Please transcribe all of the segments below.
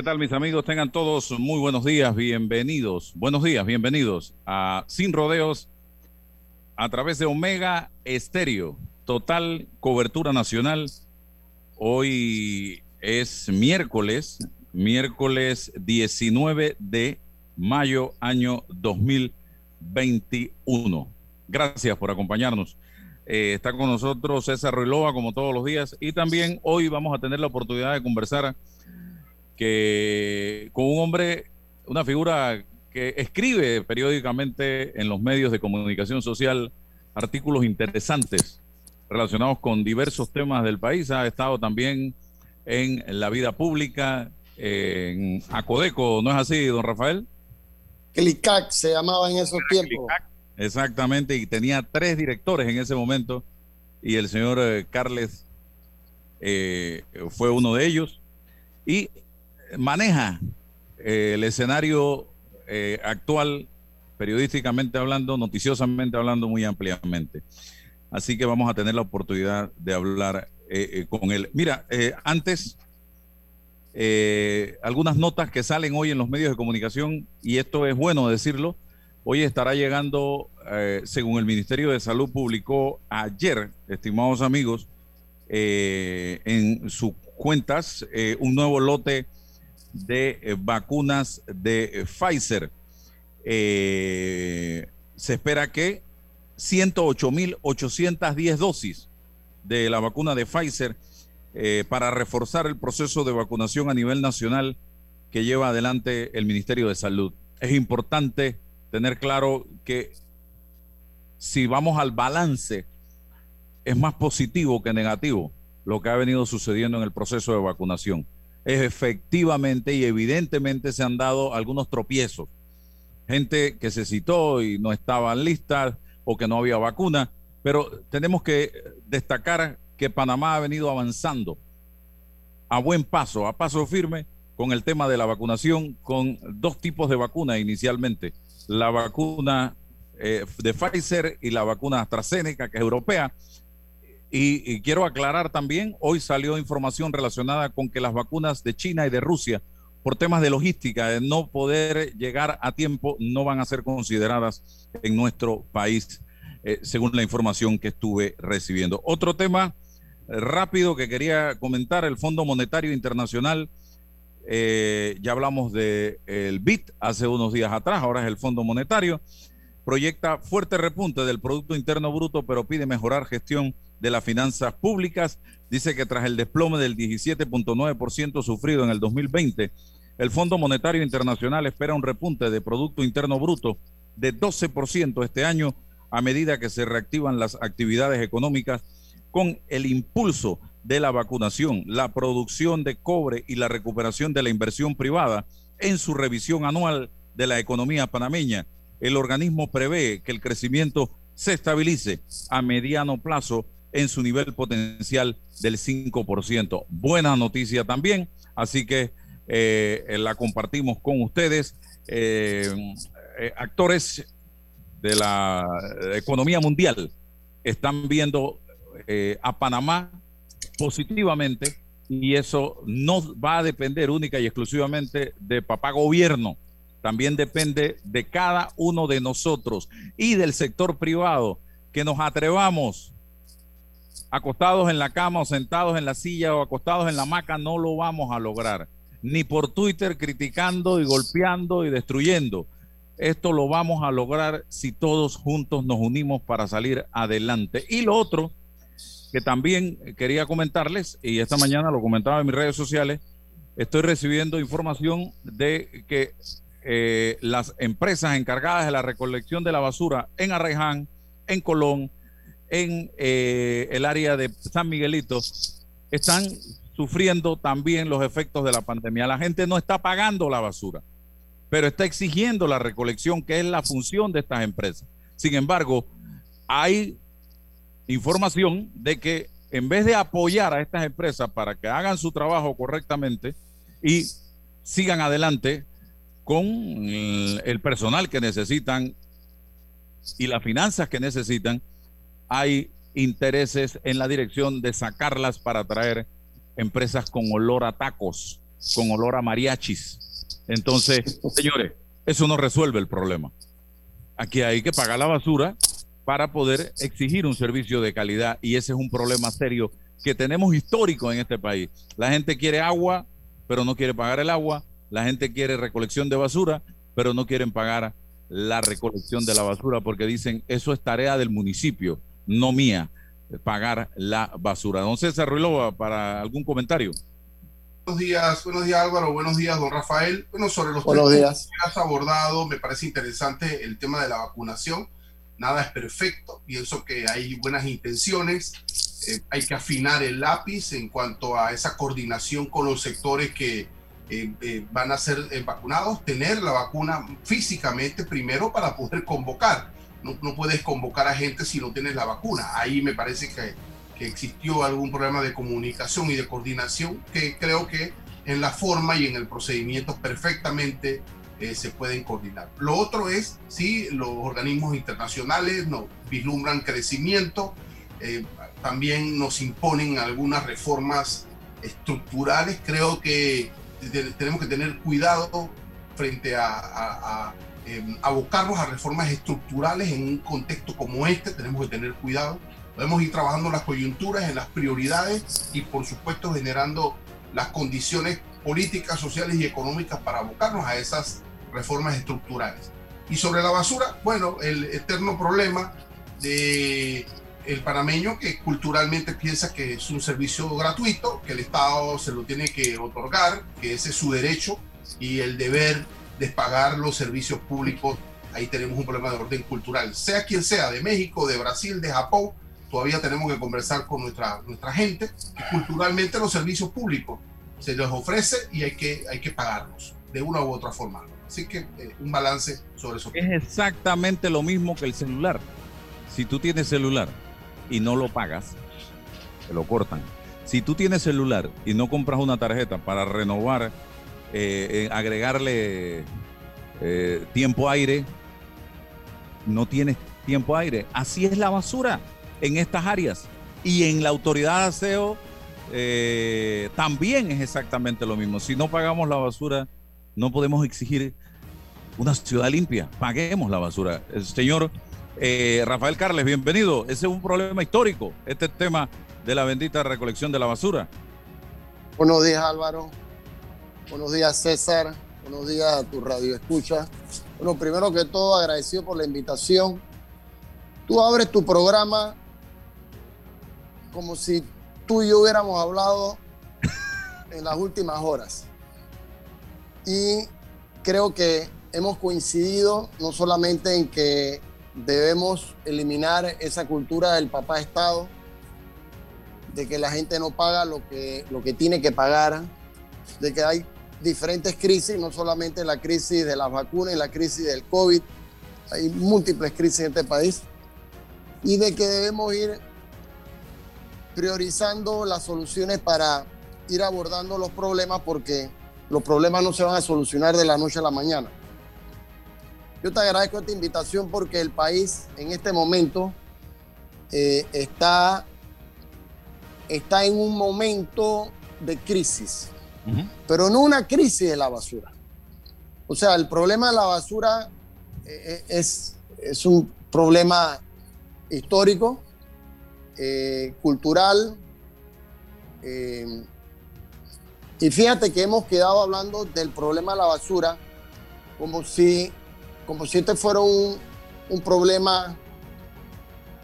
¿Qué tal mis amigos? Tengan todos muy buenos días, bienvenidos. Buenos días, bienvenidos a Sin Rodeos a través de Omega Estéreo, total cobertura nacional. Hoy es miércoles, miércoles 19 de mayo año 2021. Gracias por acompañarnos. Eh, está con nosotros César Ruiloa como todos los días y también hoy vamos a tener la oportunidad de conversar que con un hombre, una figura que escribe periódicamente en los medios de comunicación social artículos interesantes relacionados con diversos temas del país. Ha estado también en la vida pública, en Acodeco, ¿no es así, don Rafael? Clicac se llamaba en esos tiempos. exactamente, y tenía tres directores en ese momento, y el señor eh, Carles eh, fue uno de ellos. Y maneja eh, el escenario eh, actual, periodísticamente hablando, noticiosamente hablando, muy ampliamente. Así que vamos a tener la oportunidad de hablar eh, con él. Mira, antes, algunas notas que salen hoy en los medios de comunicación, y esto es bueno decirlo, hoy estará llegando, según el Ministerio de Salud publicó ayer, estimados amigos, en sus cuentas, un nuevo lote de eh, vacunas de eh, Pfizer. Eh, se espera que 108.810 dosis de la vacuna de Pfizer para reforzar el proceso de vacunación a nivel nacional que lleva adelante el Ministerio de Salud. Es importante tener claro que si vamos al balance, es más positivo que negativo lo que ha venido sucediendo en el proceso de vacunación efectivamente y evidentemente se han dado algunos tropiezos. Gente que se citó y no estaban listas o que no había vacuna, pero tenemos que destacar que Panamá ha venido avanzando a buen paso, a paso firme con el tema de la vacunación, con dos tipos de vacuna inicialmente, la vacuna eh, de Pfizer y la vacuna AstraZeneca, que es europea, y, quiero aclarar también, hoy salió información relacionada con que las vacunas de China y de Rusia, por temas de logística, de no poder llegar a tiempo, no van a ser consideradas en nuestro país, eh, según la información que estuve recibiendo. Otro tema eh, rápido que quería comentar, el Fondo Monetario Internacional, eh, ya hablamos del el BIT hace unos días atrás, ahora es el Fondo Monetario, proyecta fuerte repunte del Producto Interno Bruto, pero pide mejorar gestión de las finanzas públicas. Dice que tras el desplome del 17.9% sufrido en el 2020, el Fondo Monetario Internacional espera un repunte de Producto Interno Bruto de 12% este año a medida que se reactivan las actividades económicas con el impulso de la vacunación, la producción de cobre y la recuperación de la inversión privada en su revisión anual de la economía panameña. El organismo prevé que el crecimiento se estabilice a mediano plazo en su nivel potencial del 5%. Buena noticia también, así que eh, la compartimos con ustedes. Eh, eh, actores de la economía mundial están viendo a Panamá positivamente y eso no va a depender única y exclusivamente de papá gobierno, también depende de cada uno de nosotros y del sector privado que nos atrevamos acostados en la cama o sentados en la silla o acostados en la hamaca, no lo vamos a lograr. Ni por Twitter criticando y golpeando y destruyendo. Esto lo vamos a lograr si todos juntos nos unimos para salir adelante. Y lo otro que también quería comentarles, y esta mañana lo comentaba en mis redes sociales, estoy recibiendo información de que eh, las empresas encargadas de la recolección de la basura en Arraiján, en Colón, en eh, el área de San Miguelito, están sufriendo también los efectos de la pandemia. La gente no está pagando la basura, pero está exigiendo la recolección, que es la función de estas empresas. Sin embargo, hay información de que en vez de apoyar a estas empresas para que hagan su trabajo correctamente y sigan adelante con el personal que necesitan y las finanzas que necesitan, hay intereses en la dirección de sacarlas para traer empresas con olor a tacos, con olor a mariachis. Entonces, señores, eso no resuelve el problema. Aquí hay que pagar la basura para poder exigir un servicio de calidad y ese es un problema serio que tenemos histórico en este país. La gente quiere agua, pero no quiere pagar el agua. La gente quiere recolección de basura, pero no quieren pagar la recolección de la basura porque dicen eso es tarea del municipio, no mía, pagar la basura. Don César Ruilova, para algún comentario. Buenos días, buenos días Álvaro, buenos días don Rafael. Bueno, sobre los buenos días. que has abordado, me parece interesante el tema de la vacunación. Nada es perfecto, pienso que hay buenas intenciones, eh, hay que afinar el lápiz en cuanto a esa coordinación con los sectores que, eh, eh, van a ser eh, vacunados, tener la vacuna físicamente primero para poder convocar. No, no, puedes convocar a gente si no tienes la vacuna. Ahí me parece que, que, existió algún problema de comunicación y de coordinación que creo que en la forma y en el procedimiento perfectamente eh, se pueden coordinar. Lo otro es si los organismos internacionales nos vislumbran crecimiento, eh, también nos imponen algunas reformas estructurales. Creo que tenemos que tener cuidado frente a, a, abocarnos a reformas estructurales en un contexto como este, tenemos que tener cuidado. Podemos ir trabajando las coyunturas, en las prioridades y por supuesto generando las condiciones políticas, sociales y económicas para abocarnos a esas reformas estructurales. Y sobre la basura, bueno, el eterno problema de el panameño que culturalmente piensa que es un servicio gratuito, que el Estado se lo tiene que otorgar, que ese es su derecho y el deber de pagar los servicios públicos. Ahí tenemos un problema de orden cultural, sea quien sea, de México, de Brasil, de Japón, todavía tenemos que conversar con nuestra, nuestra gente. culturalmente los servicios públicos se les ofrece y hay que, hay que pagarlos de una u otra forma. Así que eh, un balance sobre eso. Es exactamente lo mismo que el celular. Si tú tienes celular y no lo pagas, te lo cortan. Si tú tienes celular y no compras una tarjeta para renovar, eh, eh, agregarle eh, tiempo aire, no tienes tiempo aire. Así es la basura en estas áreas. Y en la autoridad de aseo también es exactamente lo mismo. Si no pagamos la basura, no podemos exigir una ciudad limpia. Paguemos la basura. El señor eh, Rafael Carles, bienvenido. Ese es un problema histórico, este tema de la bendita recolección de la basura. Buenos días, Álvaro. Buenos días, César. Buenos días a tu radio escucha. Bueno, primero que todo, agradecido por la invitación. Tú abres tu programa como si tú y yo hubiéramos hablado en las últimas horas. Y creo que hemos coincidido no solamente en que debemos eliminar esa cultura del papá Estado, de que la gente no paga lo que, lo que tiene que pagar, de que hay diferentes crisis, no solamente la crisis de las vacunas y la crisis del COVID, hay múltiples crisis en este país, y de que debemos ir priorizando las soluciones para ir abordando los problemas porque los problemas no se van a solucionar de la noche a la mañana. Yo te agradezco esta invitación porque el país en este momento eh, está, está en un momento de crisis, uh -huh. pero no una crisis de la basura. O sea, el problema de la basura eh, es, es un problema histórico, eh, cultural. Eh, y fíjate que hemos quedado hablando del problema de la basura como si como si este fuera un, un problema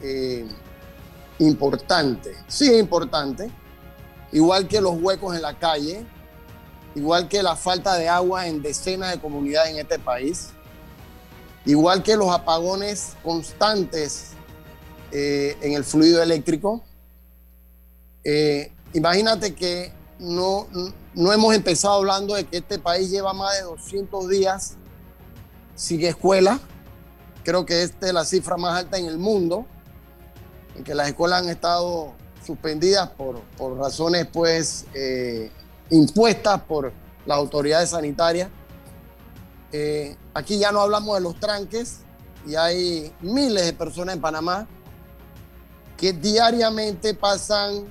eh, importante. Sí, importante. Igual que los huecos en la calle, igual que la falta de agua en decenas de comunidades en este país, igual que los apagones constantes eh, en el fluido eléctrico. Eh, imagínate que no, no hemos empezado hablando de que este país lleva más de 200 días sin escuela. Creo que esta es la cifra más alta en el mundo, en que las escuelas han estado suspendidas por, por razones pues eh, impuestas por las autoridades sanitarias. Eh, aquí ya no hablamos de los tranques y hay miles de personas en Panamá que diariamente pasan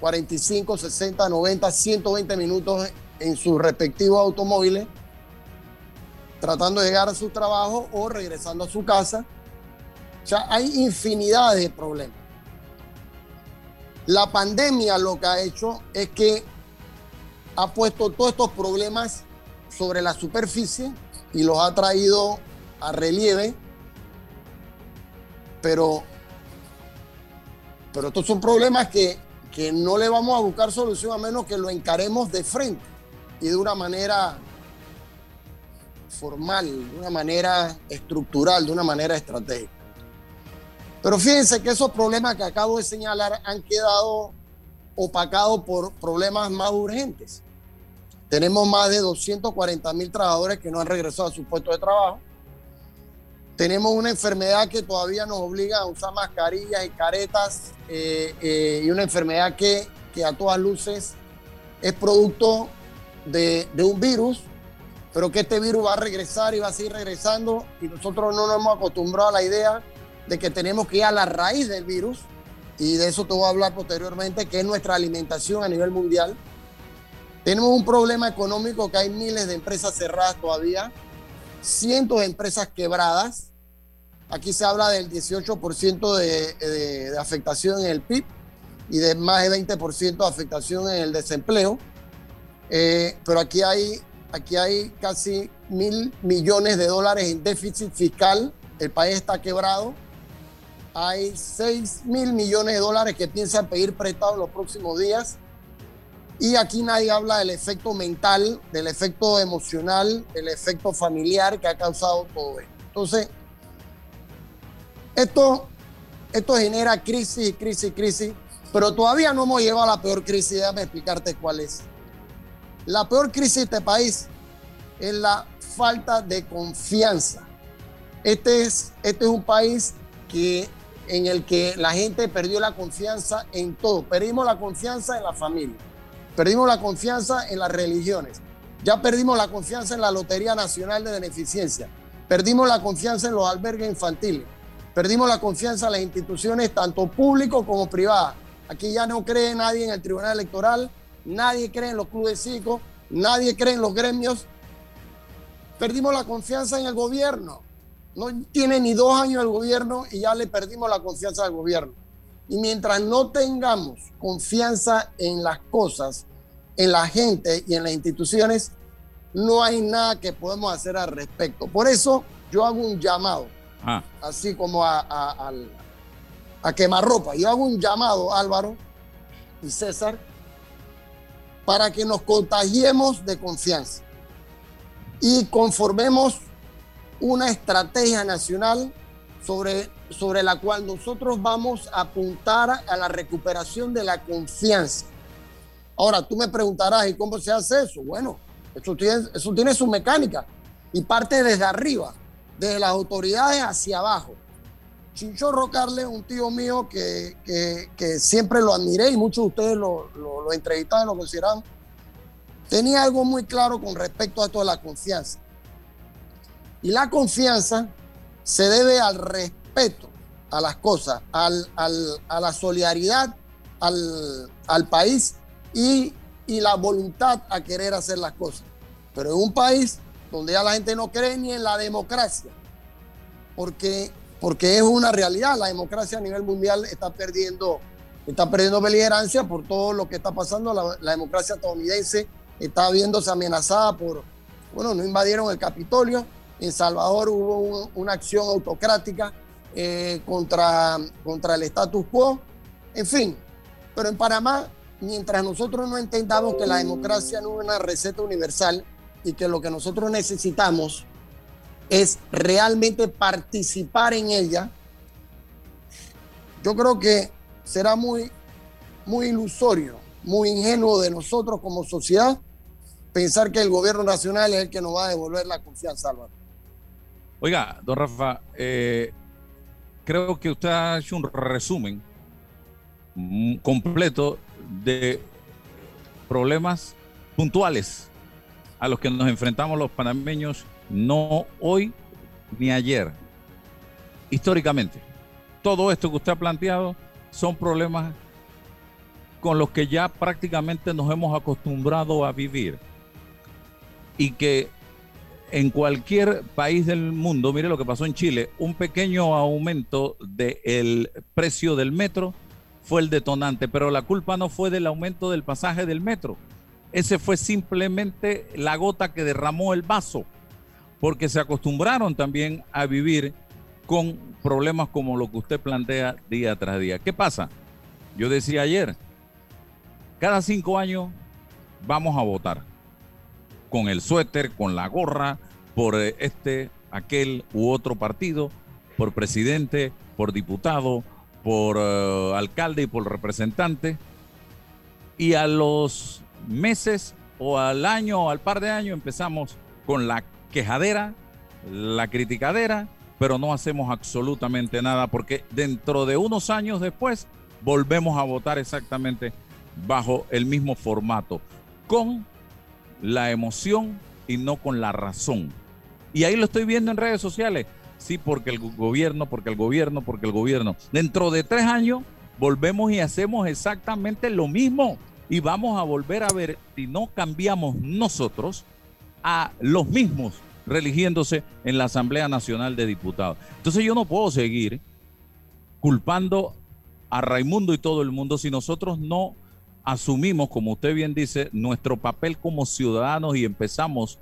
45, 60, 90, 120 minutos en sus respectivos automóviles tratando de llegar a su trabajo o regresando a su casa. O sea, hay infinidad de problemas. La pandemia lo que ha hecho es que ha puesto todos estos problemas sobre la superficie y los ha traído a relieve, pero, pero estos son problemas que, que no le vamos a buscar solución a menos que lo encaremos de frente y de una manera formal, de una manera estructural, de una manera estratégica. Pero fíjense que esos problemas que acabo de señalar han quedado opacados por problemas más urgentes. Tenemos más de 240 mil trabajadores que no han regresado a su puesto de trabajo. Tenemos una enfermedad que todavía nos obliga a usar mascarillas y caretas eh, eh, y una enfermedad que, a todas luces es producto de, de un virus pero que este virus va a regresar y va a seguir regresando y nosotros no nos hemos acostumbrado a la idea de que tenemos que ir a la raíz del virus y de eso te voy a hablar posteriormente, que es nuestra alimentación a nivel mundial. Tenemos un problema económico que hay miles de empresas cerradas todavía, cientos de empresas quebradas. Aquí se habla del 18% de, de, afectación en el PIB y de más de 20% de afectación en el desempleo. Eh, pero aquí hay Aquí hay casi mil millones de dólares en déficit fiscal. El país está quebrado. Hay seis mil millones de dólares que piensan pedir prestado en los próximos días. Y aquí nadie habla del efecto mental, del efecto emocional, del efecto familiar que ha causado todo esto. Entonces, esto, esto genera crisis, crisis, crisis, pero todavía no hemos llegado a la peor crisis. Déjame explicarte cuál es. La peor crisis de este país es la falta de confianza. Este es, este es un país que, en el que la gente perdió la confianza en todo. Perdimos la confianza en la familia, perdimos la confianza en las religiones, ya perdimos la confianza en la Lotería Nacional de Beneficencia, perdimos la confianza en los albergues infantiles, perdimos la confianza en las instituciones tanto públicas como privadas. Aquí ya no cree nadie en el Tribunal Electoral, nadie cree en los clubes nadie cree en los gremios. Perdimos la confianza en el gobierno. No tiene ni dos años el gobierno y ya le perdimos la confianza al gobierno. Y mientras no tengamos confianza en las cosas, en la gente y en las instituciones, no hay nada que podemos hacer al respecto. Por eso yo hago un llamado, ah. así como a, a, a, a quemarropa. Yo hago un llamado, Álvaro y César, para que nos contagiemos de confianza y conformemos una estrategia nacional sobre, sobre la cual nosotros vamos a apuntar a la recuperación de la confianza. Ahora, tú me preguntarás, ¿y cómo se hace eso? Bueno, eso tiene, eso tiene su mecánica y parte desde arriba, desde las autoridades hacia abajo. Chinchorro Carles, un tío mío que, que, siempre lo admiré y muchos de ustedes lo, lo, lo lo consideraban, tenía algo muy claro con respecto a toda la confianza. Y la confianza se debe al respeto a las cosas, al, al, a la solidaridad al, al país y, y, la voluntad a querer hacer las cosas. Pero en un país donde ya la gente no cree ni en la democracia, porque porque es una realidad. La democracia a nivel mundial está perdiendo, está perdiendo beligerancia por todo lo que está pasando. La, la, democracia estadounidense está viéndose amenazada por, bueno, no invadieron el Capitolio, En Salvador hubo una acción autocrática eh, contra, contra el status quo. En fin, pero en Panamá, mientras nosotros no entendamos que la democracia no es una receta universal y que lo que nosotros necesitamos es realmente participar en ella, yo creo que será muy, muy ilusorio, muy ingenuo de nosotros como sociedad pensar que el gobierno nacional es el que nos va a devolver la confianza, Álvaro. Oiga, don Rafa, eh, creo que usted ha hecho un resumen completo de problemas puntuales a los que nos enfrentamos los panameños, no hoy ni ayer, históricamente. Todo esto que usted ha planteado son problemas con los que ya prácticamente nos hemos acostumbrado a vivir y que en cualquier país del mundo, mire lo que pasó en Chile, un pequeño aumento del precio del metro fue el detonante, pero la culpa no fue del aumento del pasaje del metro. Ese fue simplemente la gota que derramó el vaso, porque se acostumbraron también a vivir con problemas como lo que usted plantea día tras día. ¿Qué pasa? Yo decía ayer, cada cinco años vamos a votar con el suéter, con la gorra, por eh, este, aquel u otro partido, por presidente, por diputado, por eh, alcalde y por representante. Y a los meses o al año o al par de años empezamos con la quejadera, la criticadera, pero no hacemos absolutamente nada porque dentro de unos años después volvemos a votar exactamente bajo el mismo formato, con la emoción y no con la razón. Y ahí lo estoy viendo en redes sociales. Sí, porque el gobierno, porque el gobierno, porque el gobierno. Dentro de tres años volvemos y hacemos exactamente lo mismo. Y vamos a volver a ver si no cambiamos nosotros a los mismos religiéndose en la Asamblea Nacional de Diputados. Entonces yo no puedo seguir culpando a Raimundo y todo el mundo si nosotros no asumimos, como usted bien dice, nuestro papel como ciudadanos y empezamos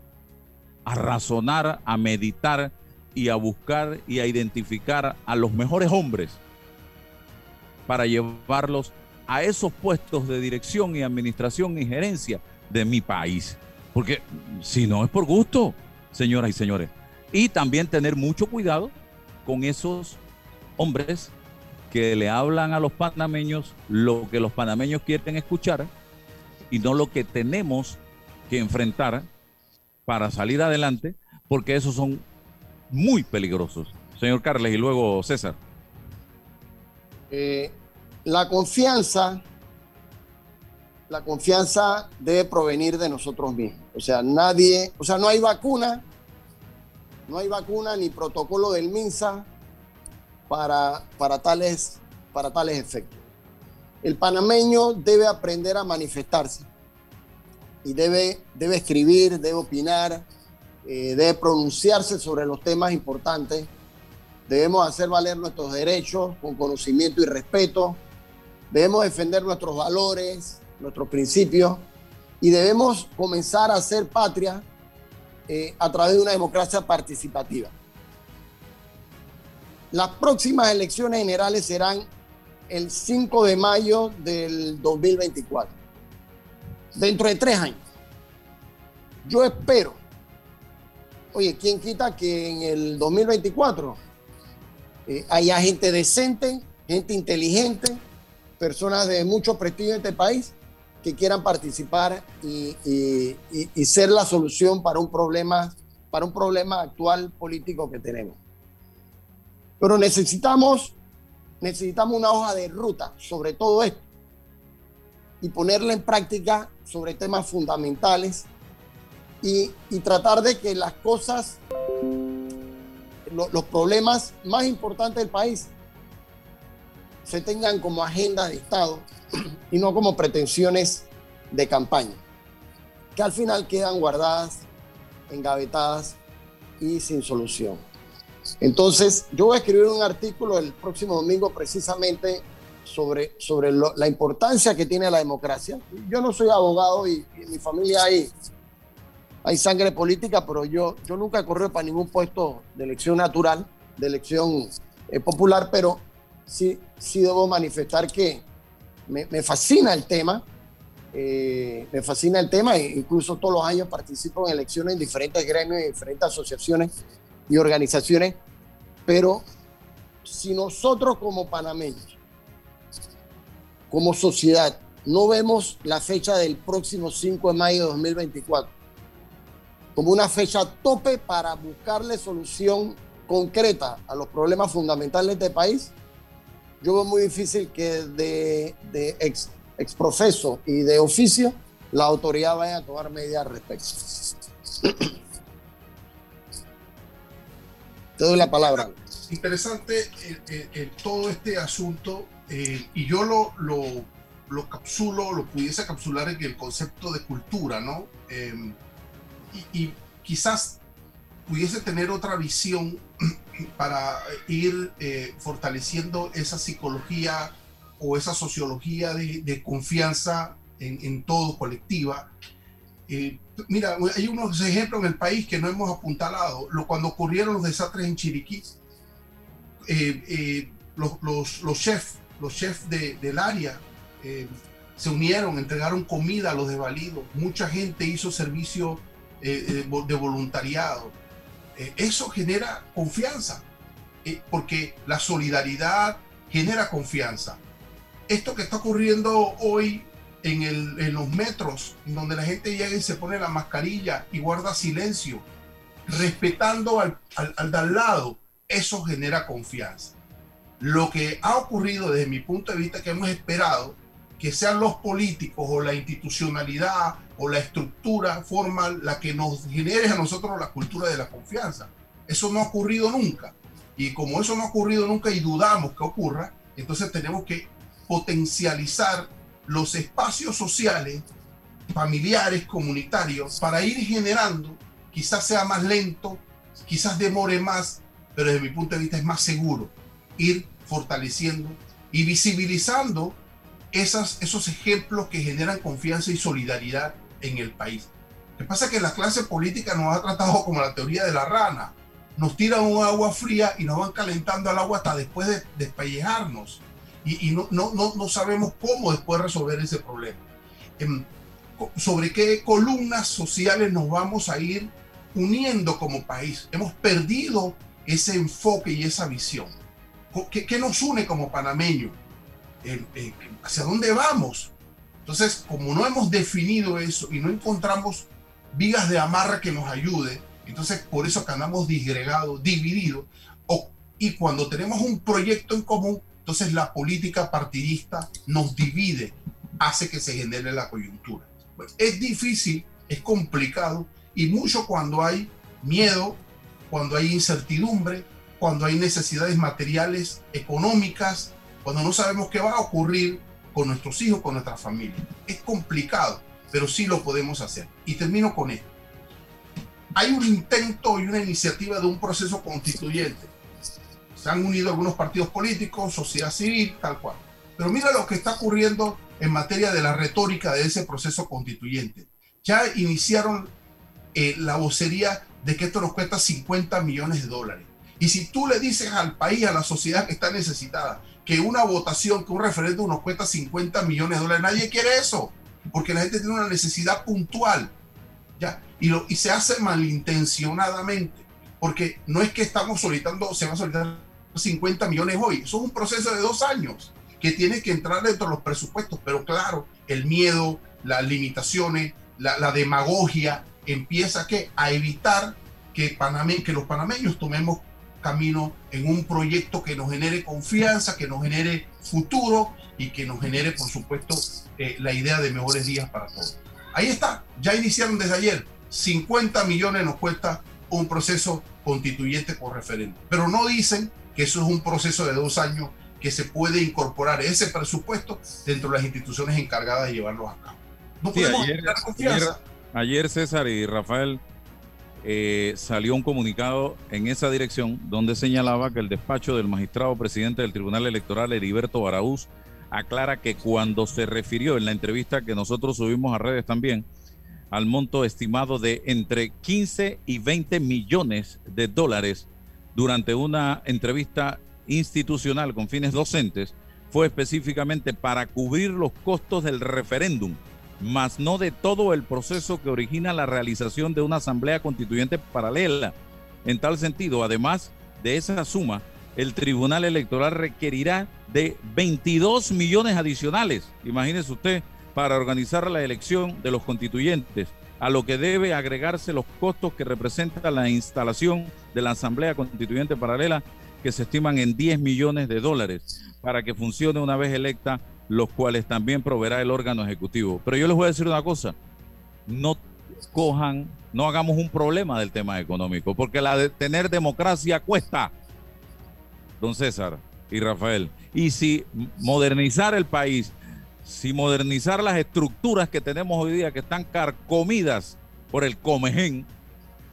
a razonar, a meditar y a buscar y a identificar a los mejores hombres para llevarlos a esos puestos de dirección y administración y gerencia de mi país. Porque si no es por gusto, señoras y señores. Y también tener mucho cuidado con esos hombres que le hablan a los panameños lo que los panameños quieren escuchar y no lo que tenemos que enfrentar para salir adelante, porque esos son muy peligrosos. Señor Carles y luego César. Eh, la confianza, la confianza debe provenir de nosotros mismos. O sea, nadie, o sea, no hay vacuna, no hay vacuna ni protocolo del MINSA para, para, tales, para tales efectos. El panameño debe aprender a manifestarse y debe, debe escribir, debe opinar, eh, debe pronunciarse sobre los temas importantes. Debemos hacer valer nuestros derechos con conocimiento y respeto. Debemos defender nuestros valores, nuestros principios y debemos comenzar a hacer patria eh, a través de una democracia participativa. Las próximas elecciones generales serán el 5 de mayo del 2024, dentro de tres años. Yo espero, oye, ¿quién quita que en el 2024 eh, haya gente decente, gente inteligente, personas de mucho prestigio en este país que quieran participar y, y ser la solución para un problema, para un problema actual político que tenemos? Pero necesitamos, necesitamos una hoja de ruta sobre todo esto y ponerla en práctica sobre temas fundamentales y, tratar de que las cosas, los problemas más importantes del país se tengan como agenda de Estado y no como pretensiones de campaña, que al final quedan guardadas, engavetadas y sin solución. Entonces, yo voy a escribir un artículo el próximo domingo precisamente sobre, sobre la importancia que tiene la democracia. Yo no soy abogado y, mi familia hay, hay sangre política, pero yo, yo nunca he corrido para ningún puesto de elección natural, de elección eh, popular, pero sí, sí debo manifestar que me, fascina el tema. Eh, me fascina el tema, e incluso todos los años participo en elecciones en diferentes gremios, en diferentes asociaciones y organizaciones, pero si nosotros como panameños, como sociedad, no vemos la fecha del próximo 5 de mayo de 2024 como una fecha tope para buscarle solución concreta a los problemas fundamentales de este país, yo veo muy difícil que de, de ex, exprofeso y de oficio la autoridad vaya a tomar medidas al respecto. Te doy la palabra. Interesante eh, eh, todo este asunto eh, y yo lo, lo, lo, capsulo, lo pudiese capsular en el concepto de cultura, ¿no? y, quizás pudiese tener otra visión para ir eh, fortaleciendo esa psicología o esa sociología de, confianza en, en, todo colectiva. Eh, mira, hay unos ejemplos en el país que no hemos apuntalado. Lo, cuando ocurrieron los desastres en Chiriquí, eh, los, los, los chefs los chefs de, del área se unieron, entregaron comida a los desvalidos. Mucha gente hizo servicio eh, de voluntariado. Eh, eso genera confianza, eh, porque la solidaridad genera confianza. Esto que está ocurriendo hoy en, el, en los metros, donde la gente llega y se pone la mascarilla y guarda silencio, respetando al, al, al de al lado, eso genera confianza. Lo que ha ocurrido desde mi punto de vista que hemos esperado que sean los políticos o la institucionalidad o la estructura formal la que nos genere a nosotros la cultura de la confianza. Eso no ha ocurrido nunca. Y como eso no ha ocurrido nunca y dudamos que ocurra, entonces tenemos que potencializar los espacios sociales, familiares, comunitarios, para ir generando, quizás sea más lento, quizás demore más, pero desde mi punto de vista es más seguro, ir fortaleciendo y visibilizando esas, esos ejemplos que generan confianza y solidaridad en el país. Lo que pasa es que la clase política nos ha tratado como la teoría de la rana. Nos tiran un agua fría y nos van calentando el agua hasta después de despellejarnos. Y, y no, no, no, sabemos cómo después resolver ese problema. Em, sobre qué columnas sociales nos vamos a ir uniendo como país. Hemos perdido ese enfoque y esa visión. ¿Qué, qué nos une como panameños? Hacia dónde vamos. Entonces, como no hemos definido eso y no encontramos vigas de amarra que nos ayude, entonces por eso que andamos disgregados, divididos, y cuando tenemos un proyecto en común, entonces la política partidista nos divide, hace que se genere la coyuntura. Es difícil, es complicado, y mucho cuando hay miedo, cuando hay incertidumbre, cuando hay necesidades materiales, económicas, cuando no sabemos qué va a ocurrir con nuestros hijos, con nuestra familia. Es complicado, pero sí lo podemos hacer. Y termino con esto. Hay un intento y una iniciativa de un proceso constituyente. Se han unido algunos partidos políticos, sociedad civil, tal cual. Pero mira lo que está ocurriendo en materia de la retórica de ese proceso constituyente. Ya iniciaron eh, la vocería de que esto nos cuesta 50 millones de dólares. Y si tú le dices al país, a la sociedad que está necesitada, que una votación, que un referéndum nos cuesta 50 millones de dólares. Nadie quiere eso, porque la gente tiene una necesidad puntual. ¿ya? Y, lo, y se hace malintencionadamente, porque no es que estamos solicitando, se va a solicitar 50 millones hoy. Eso es un proceso de dos años que tiene que entrar dentro de los presupuestos, pero claro, el miedo, las limitaciones, la, la demagogia empieza ¿qué? a evitar que, Panamé, que los panameños tomemos camino en un proyecto que nos genere confianza, que nos genere futuro y que nos genere, por supuesto, eh, la idea de mejores días para todos. Ahí está, ya iniciaron desde ayer. 50 millones nos cuesta un proceso constituyente por referéndum. Pero no dicen que eso es un proceso de dos años que se puede incorporar ese presupuesto dentro de las instituciones encargadas de llevarlo a cabo. No podemos ayer, confianza. ayer César y Rafael eh, salió un comunicado en esa dirección donde señalaba que el despacho del magistrado presidente del Tribunal Electoral, Heriberto Baraúz, aclara que cuando se refirió en la entrevista que nosotros subimos a redes también al monto estimado de entre 15 y 20 millones de dólares durante una entrevista institucional con fines docentes fue específicamente para cubrir los costos del referéndum, más no de todo el proceso que origina la realización de una asamblea constituyente paralela. En tal sentido, además de esa suma, el Tribunal Electoral requerirá de 22 millones adicionales, imagínese usted, para organizar la elección de los constituyentes, a lo que debe agregarse los costos que representa la instalación de la Asamblea Constituyente Paralela que se estiman en 10 millones de dólares para que funcione una vez electa, los cuales también proveerá el órgano ejecutivo. Pero yo les voy a decir una cosa, no cojan, no hagamos un problema del tema económico, porque la de tener democracia cuesta, don César y Rafael. Y si modernizar el país, si modernizar las estructuras que tenemos hoy día, que están carcomidas por el comején,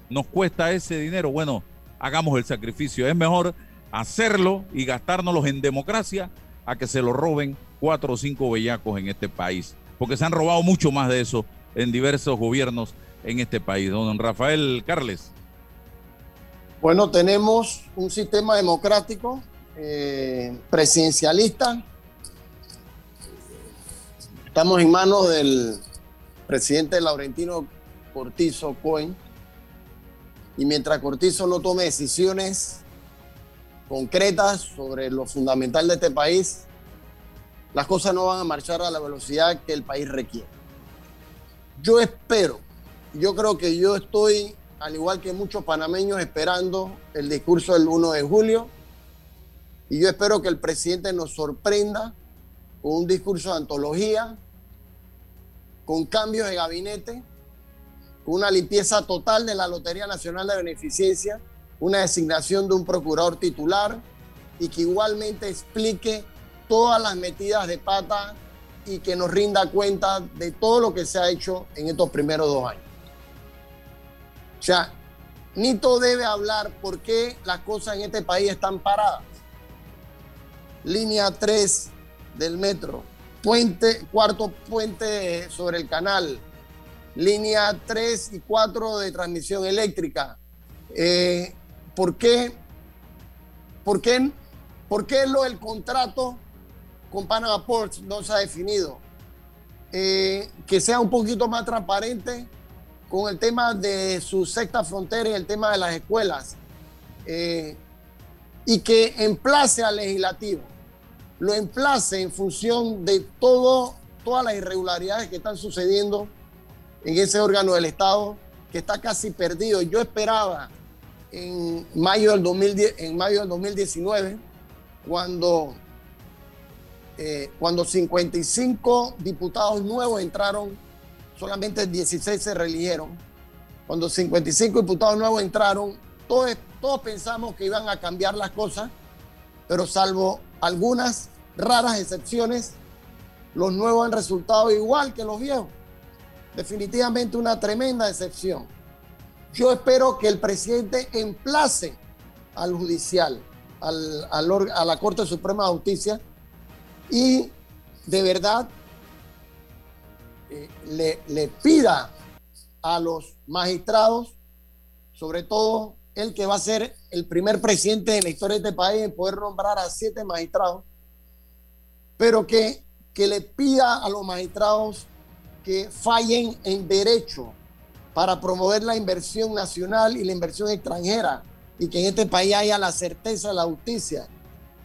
nos cuesta ese dinero, bueno, hagamos el sacrificio. Es mejor hacerlo y gastárnoslos en democracia a que se lo roben cuatro o cinco bellacos en este país, porque se han robado mucho más de eso en diversos gobiernos en este país. Don Rafael Carles. Bueno, tenemos un sistema democrático eh, presidencialista. Estamos en manos del presidente Laurentino Cortizo Cohen. Y mientras Cortizo no tome decisiones concretas sobre lo fundamental de este país, las cosas no van a marchar a la velocidad que el país requiere. Yo espero, yo creo que yo estoy, al igual que muchos panameños, esperando el discurso del 1 de julio. Y yo espero que el presidente nos sorprenda con un discurso de antología, con cambios de gabinete, con una limpieza total de la Lotería Nacional de Beneficencia una designación de un procurador titular y que igualmente explique todas las metidas de pata y que nos rinda cuenta de todo lo que se ha hecho en estos primeros dos años. O sea, Nito debe hablar por qué las cosas en este país están paradas. Línea 3 del metro, puente, cuarto puente sobre el canal, línea 3 y 4 de transmisión eléctrica, eh, ¿Por qué? ¿Por qué, por qué lo del contrato con Panama Ports no se ha definido? Eh, que sea un poquito más transparente con el tema de su sexta frontera y el tema de las escuelas. Eh, y que emplace al legislativo, lo emplace en función de todo, todas las irregularidades que están sucediendo en ese órgano del Estado que está casi perdido. Yo esperaba en mayo del, 2010, en mayo del 2019, cuando, eh, cuando 55 diputados nuevos entraron, solamente 16 se reeligieron. Cuando 55 diputados nuevos entraron, todos, todos pensamos que iban a cambiar las cosas, pero salvo algunas raras excepciones, los nuevos han resultado igual que los viejos. Definitivamente una tremenda excepción. Yo espero que el presidente emplace al judicial, al, a la Corte Suprema de Justicia y de verdad eh, le, le pida a los magistrados, sobre todo el que va a ser el primer presidente de la historia de este país en poder nombrar a siete magistrados, pero que, que le pida a los magistrados que fallen en derecho para promover la inversión nacional y la inversión extranjera y que en este país haya la certeza de la justicia.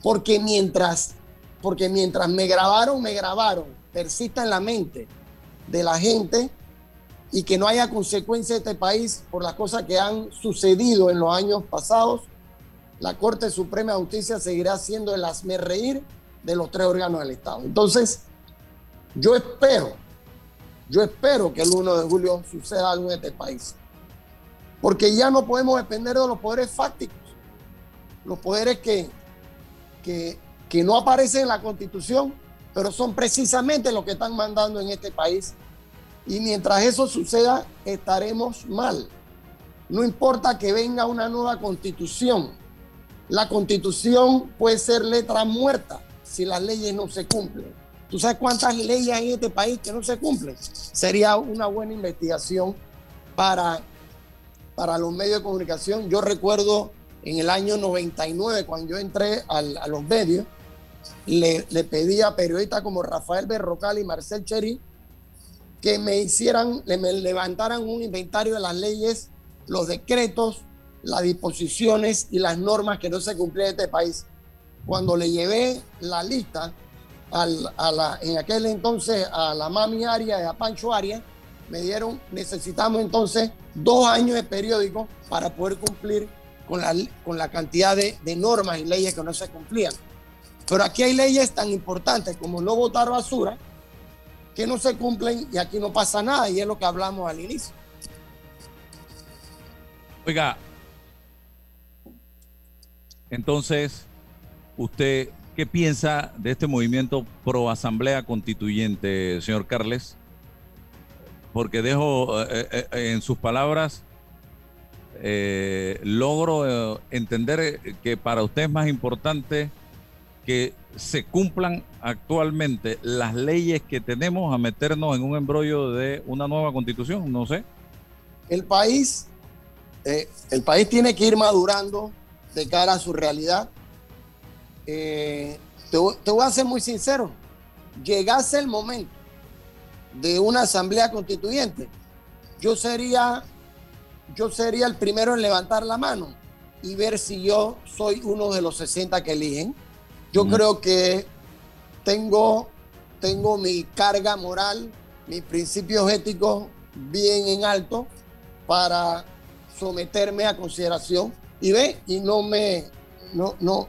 Porque mientras, porque mientras me grabaron, me grabaron, persista en la mente de la gente y que no haya consecuencias de este país por las cosas que han sucedido en los años pasados, la Corte Suprema de Justicia seguirá siendo el asme reír de los tres órganos del Estado. Entonces, yo espero yo espero que el 1 de julio suceda algo en este país. Porque ya no podemos depender de los poderes fácticos. Los poderes que, que, que no aparecen en la constitución, pero son precisamente los que están mandando en este país. Y mientras eso suceda, estaremos mal. No importa que venga una nueva constitución. La constitución puede ser letra muerta si las leyes no se cumplen. ¿Tú sabes cuántas leyes hay en este país que no se cumplen? Sería una buena investigación para, para los medios de comunicación. Yo recuerdo en el año 99, cuando yo entré a los medios, le, le pedí a periodistas como Rafael Berrocal y Marcel Cheri que me hicieran, me levantaran un inventario de las leyes, los decretos, las disposiciones y las normas que no se cumplían en este país. Cuando le llevé la lista a la, en aquel entonces a la Mami Aria y a Pancho Aria, me dieron, necesitamos entonces dos años de periódico para poder cumplir con la, con la cantidad de normas y leyes que no se cumplían. Pero aquí hay leyes tan importantes como no votar basura, que no se cumplen y aquí no pasa nada y es lo que hablamos al inicio. Oiga, entonces, ¿usted qué piensa de este movimiento pro asamblea constituyente, señor Carles? Porque dejo eh, eh, eh, en sus palabras, logro entender que para usted es más importante que se cumplan actualmente las leyes que tenemos a meternos en un embrollo de una nueva constitución, no sé. El país, el país tiene que ir madurando, de cara a su realidad. Eh, te, voy a ser muy sincero, llegase el momento de una asamblea constituyente, yo sería, yo sería el primero en levantar la mano y ver si yo soy uno de los 60 que eligen. Yo creo que tengo, tengo mi carga moral, mis principios éticos bien en alto para someterme a consideración y ve, y no me, no, no,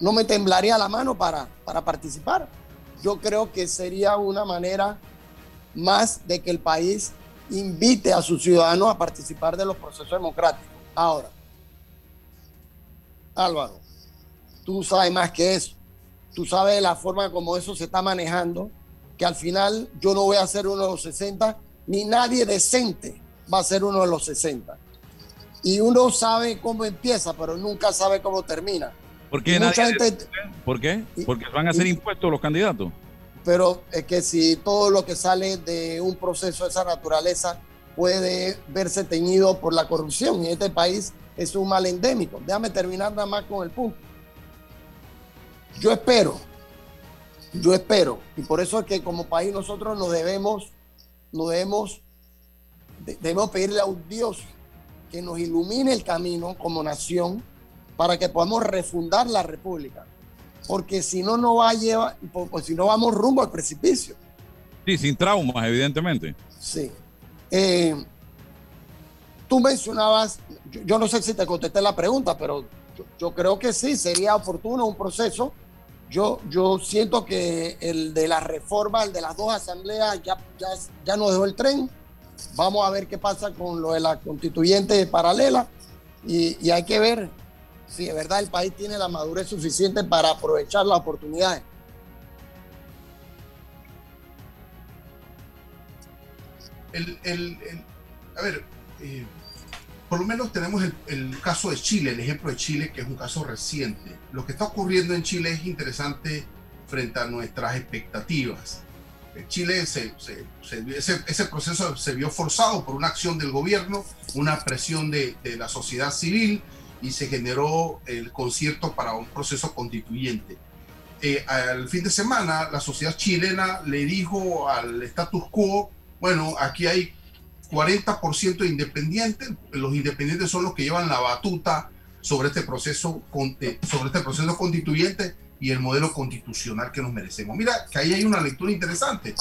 no me temblaría la mano para, para participar. Yo creo que sería una manera más de que el país invite a sus ciudadanos a participar de los procesos democráticos. Ahora, Álvaro, tú sabes más que eso. Tú sabes la forma como eso se está manejando, que al final yo no voy a ser uno de los 60, ni nadie decente va a ser uno de los 60 y uno sabe cómo empieza, pero nunca sabe cómo termina. ¿Por qué? ¿Por qué? Porque van a ser impuestos los candidatos. Pero es que si todo lo que sale de un proceso de esa naturaleza puede verse teñido por la corrupción y este país es un mal endémico. Déjame terminar nada más con el punto. Yo espero, yo espero, y por eso es que como país nosotros nos debemos, nos debemos, debemos pedirle a un Dios que nos ilumine el camino como nación para que podamos refundar la república. Porque si no, no va a llevar, pues si no vamos rumbo al precipicio. Sí, sin traumas, evidentemente. Sí. Eh, tú mencionabas, yo, no sé si te contesté la pregunta, pero yo, creo que sí, sería oportuno un proceso. Yo, yo siento que el de la reforma, el de las dos asambleas, ya, ya, ya nos dejó el tren Vamos a ver qué pasa con lo de la constituyente paralela y, hay que ver si de verdad el país tiene la madurez suficiente para aprovechar las oportunidades. a ver, eh, por lo menos tenemos el, el, caso de Chile, el ejemplo de Chile, que es un caso reciente. Lo que está ocurriendo en Chile es interesante frente a nuestras expectativas. Chile ese, ese, proceso se vio forzado por una acción del gobierno, una presión de, la sociedad civil y se generó el concierto para un proceso constituyente. Eh, al fin de semana, la sociedad chilena le dijo al status quo, bueno, aquí hay 40% de independientes, los independientes son los que llevan la batuta sobre este proceso, eh, sobre este proceso constituyente y el modelo constitucional que nos merecemos. Mira, que ahí hay una lectura interesante,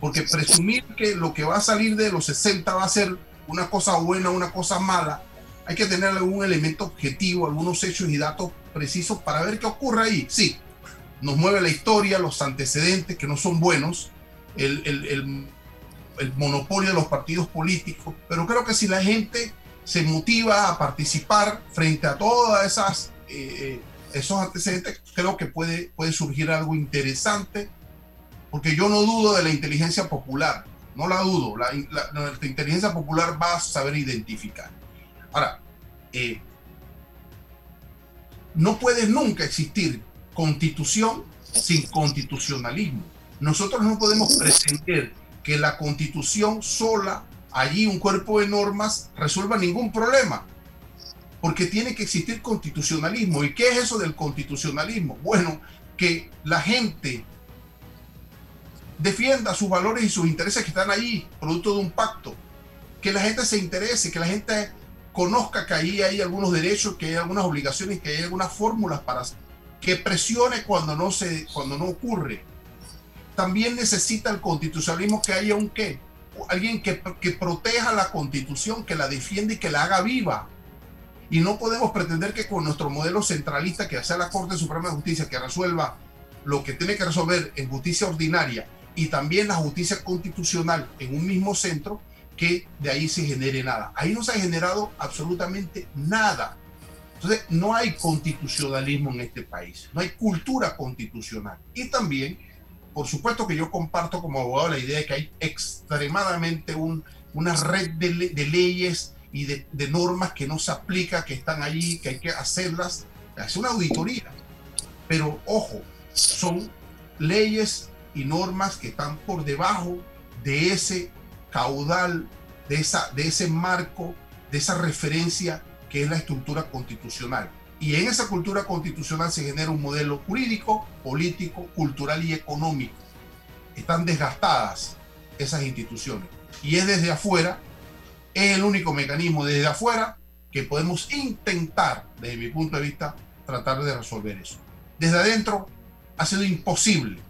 porque presumir que lo que va a salir de los 60 va a ser una cosa buena, una cosa mala, hay que tener algún elemento objetivo, algunos hechos y datos precisos para ver qué ocurre ahí. Sí, nos mueve la historia, los antecedentes que no son buenos, el, el, el, monopolio de los partidos políticos, pero creo que si la gente se motiva a participar frente a todas esas... Eh, esos antecedentes, creo que puede, puede surgir algo interesante, porque yo no dudo de la inteligencia popular, no la dudo, la, inteligencia popular va a saber identificar. Ahora, eh, no puede nunca existir constitución sin constitucionalismo. Nosotros no podemos pretender que la constitución sola, allí un cuerpo de normas, resuelva ningún problema. Porque tiene que existir constitucionalismo. ¿Y qué es eso del constitucionalismo? Bueno, que la gente defienda sus valores y sus intereses que están ahí, producto de un pacto. Que la gente se interese, que la gente conozca que ahí hay algunos derechos, que hay algunas obligaciones, que hay algunas fórmulas para que presione cuando no se cuando no ocurre. También necesita el constitucionalismo que haya un qué, alguien que, que proteja la constitución, que la defienda y que la haga viva. Y no podemos pretender que con nuestro modelo centralista, que sea la Corte Suprema de Justicia, que resuelva lo que tiene que resolver en justicia ordinaria y también la justicia constitucional en un mismo centro, que de ahí se genere nada. Ahí no se ha generado absolutamente nada. Entonces, no hay constitucionalismo en este país, no hay cultura constitucional. Y también, por supuesto que yo comparto como abogado la idea de que hay extremadamente un, una red de, leyes y de, normas que no se aplica, que están allí, que hay que hacerlas, es una auditoría. Pero ojo, son leyes y normas que están por debajo de ese caudal, de, esa, de ese marco, de esa referencia que es la estructura constitucional. Y en esa cultura constitucional se genera un modelo jurídico, político, cultural y económico. Están desgastadas esas instituciones. Y es desde afuera, es el único mecanismo desde afuera que podemos intentar, desde mi punto de vista, tratar de resolver eso. Desde adentro ha sido imposible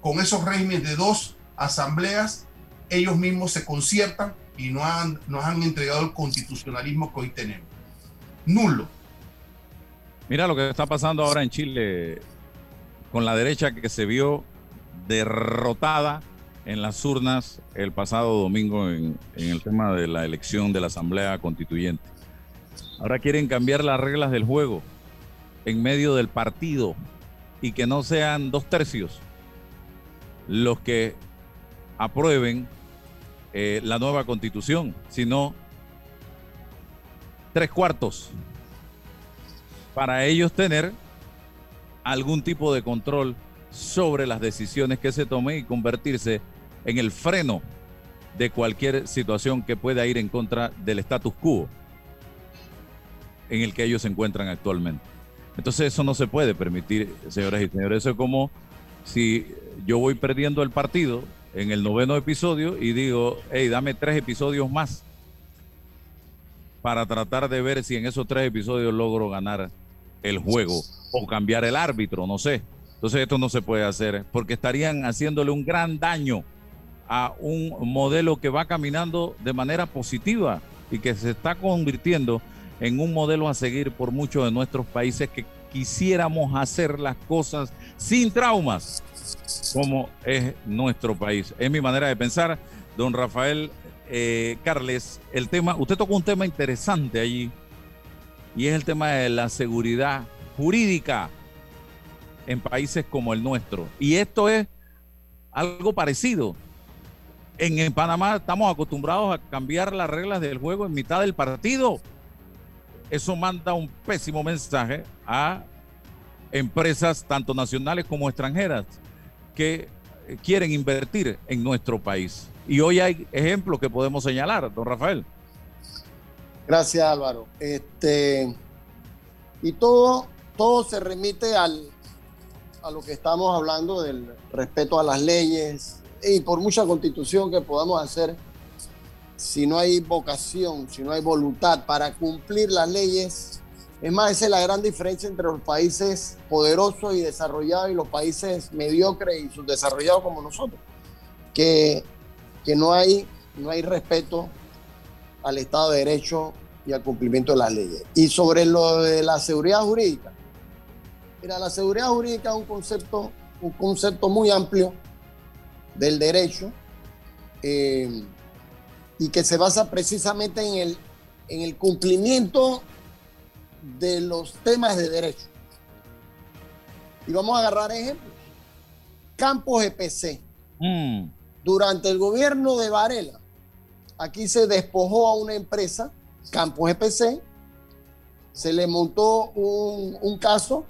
con esos regímenes de dos asambleas, ellos mismos se conciertan y no han, nos han entregado el constitucionalismo que hoy tenemos. Nulo. Mira lo que está pasando ahora en Chile con la derecha que se vio derrotada en las urnas el pasado domingo en, el tema de la elección de la Asamblea Constituyente. Ahora quieren cambiar las reglas del juego en medio del partido y que no sean dos tercios, los que aprueben eh, la nueva constitución, sino tres cuartos para ellos tener algún tipo de control sobre las decisiones que se tomen y convertirse en el freno de cualquier situación que pueda ir en contra del status quo en el que ellos se encuentran actualmente. Entonces eso no se puede permitir, señoras y señores. Eso es como si yo voy perdiendo el partido en el noveno episodio y digo, hey, dame tres episodios más para tratar de ver si en esos tres episodios logro ganar el juego o cambiar el árbitro, no sé. Entonces esto no se puede hacer porque estarían haciéndole un gran daño a un modelo que va caminando de manera positiva y que se está convirtiendo en un modelo a seguir por muchos de nuestros países que quisiéramos hacer las cosas sin traumas, como es nuestro país. Es mi manera de pensar. Don Rafael eh, Carles, el tema, usted tocó un tema interesante allí, y es el tema de la seguridad jurídica en países como el nuestro. Y esto es algo parecido. En, en Panamá estamos acostumbrados a cambiar las reglas del juego en mitad del partido. Eso manda un pésimo mensaje a empresas tanto nacionales como extranjeras que quieren invertir en nuestro país. Y hoy hay ejemplos que podemos señalar, don Rafael. Gracias Álvaro. Este, y todo, todo se remite al, a lo que estamos hablando del respeto a las leyes y por mucha constitución que podamos hacer, si no hay vocación, si no hay voluntad para cumplir las leyes, es más, esa es la gran diferencia entre los países poderosos y desarrollados y los países mediocres y subdesarrollados como nosotros, que, que no, hay, no hay respeto al Estado de Derecho y al cumplimiento de las leyes. Y sobre lo de la seguridad jurídica, mira, la seguridad jurídica es un concepto, un concepto muy amplio del derecho. Eh, y que se basa precisamente en el, en el cumplimiento de los temas de derecho. Y vamos a agarrar ejemplos. Campos EPC. Durante el gobierno de Varela, aquí se despojó a una empresa, Campos EPC, se le montó un, caso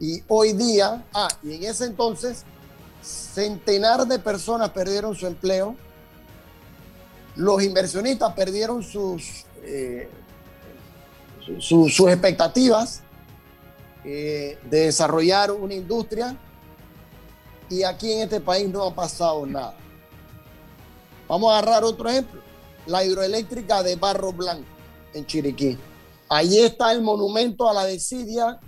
y hoy día, ah, y en ese entonces Centenar de personas perdieron su empleo. Los inversionistas perdieron sus, eh, sus expectativas eh, de desarrollar una industria y aquí en este país no ha pasado nada. Vamos a agarrar otro ejemplo, la hidroeléctrica de Barro Blanco en Chiriquí. Allí está el monumento a la desidia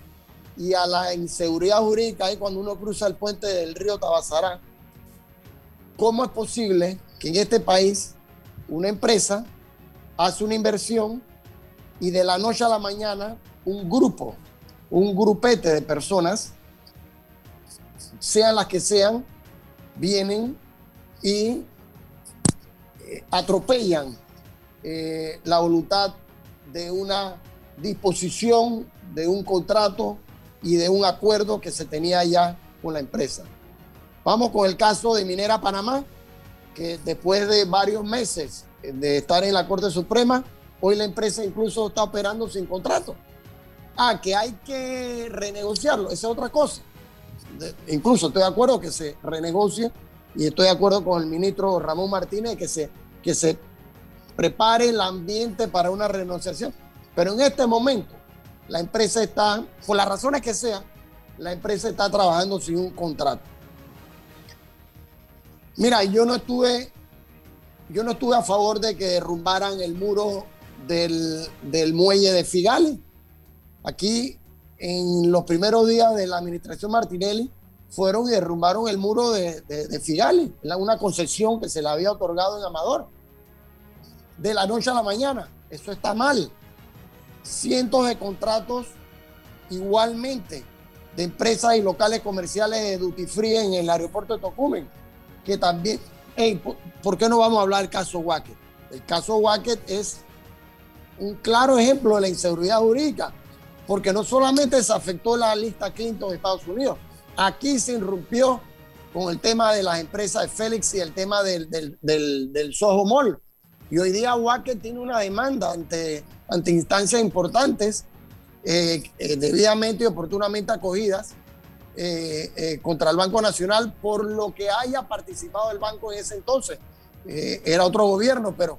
y a la inseguridad jurídica ahí cuando uno cruza el puente del río Tabasará. ¿Cómo es posible que en este país una empresa hace una inversión y de la noche a la mañana un grupo, un grupete de personas, sean las que sean, vienen y eh, atropellan eh, la voluntad de una disposición, de un contrato y de un acuerdo que se tenía ya con la empresa. Vamos con el caso de Minera Panamá, que después de varios meses de estar en la Corte Suprema, hoy la empresa incluso está operando sin contrato. Ah, que hay que renegociarlo, esa es otra cosa. Incluso estoy de acuerdo que se renegocie y estoy de acuerdo con el ministro Ramón Martínez que se, que se prepare el ambiente para una renegociación. Pero en este momento, la empresa está, por las razones que sea, la empresa está trabajando sin un contrato. Mira, yo no estuve, yo no estuve a favor de que derrumbaran el muro del, muelle de Figali. Aquí, en los primeros días de la administración Martinelli, fueron y derrumbaron el muro de, de una concesión que se le había otorgado en Amador. De la noche a la mañana. Eso está mal cientos de contratos igualmente de empresas y locales comerciales de duty free en el aeropuerto de Tocumen, que también, ¿por, qué no vamos a hablar del caso Wacket? El caso Wacket es un claro ejemplo de la inseguridad jurídica, porque no solamente se afectó la lista Clinton de Estados Unidos, aquí se irrumpió con el tema de las empresas de Félix y el tema del, del, del, Soho Mall. Y hoy día Wacket tiene una demanda ante ante instancias importantes, eh, eh, debidamente y oportunamente acogidas eh, contra el Banco Nacional por lo que haya participado el banco en ese entonces. era otro gobierno, pero...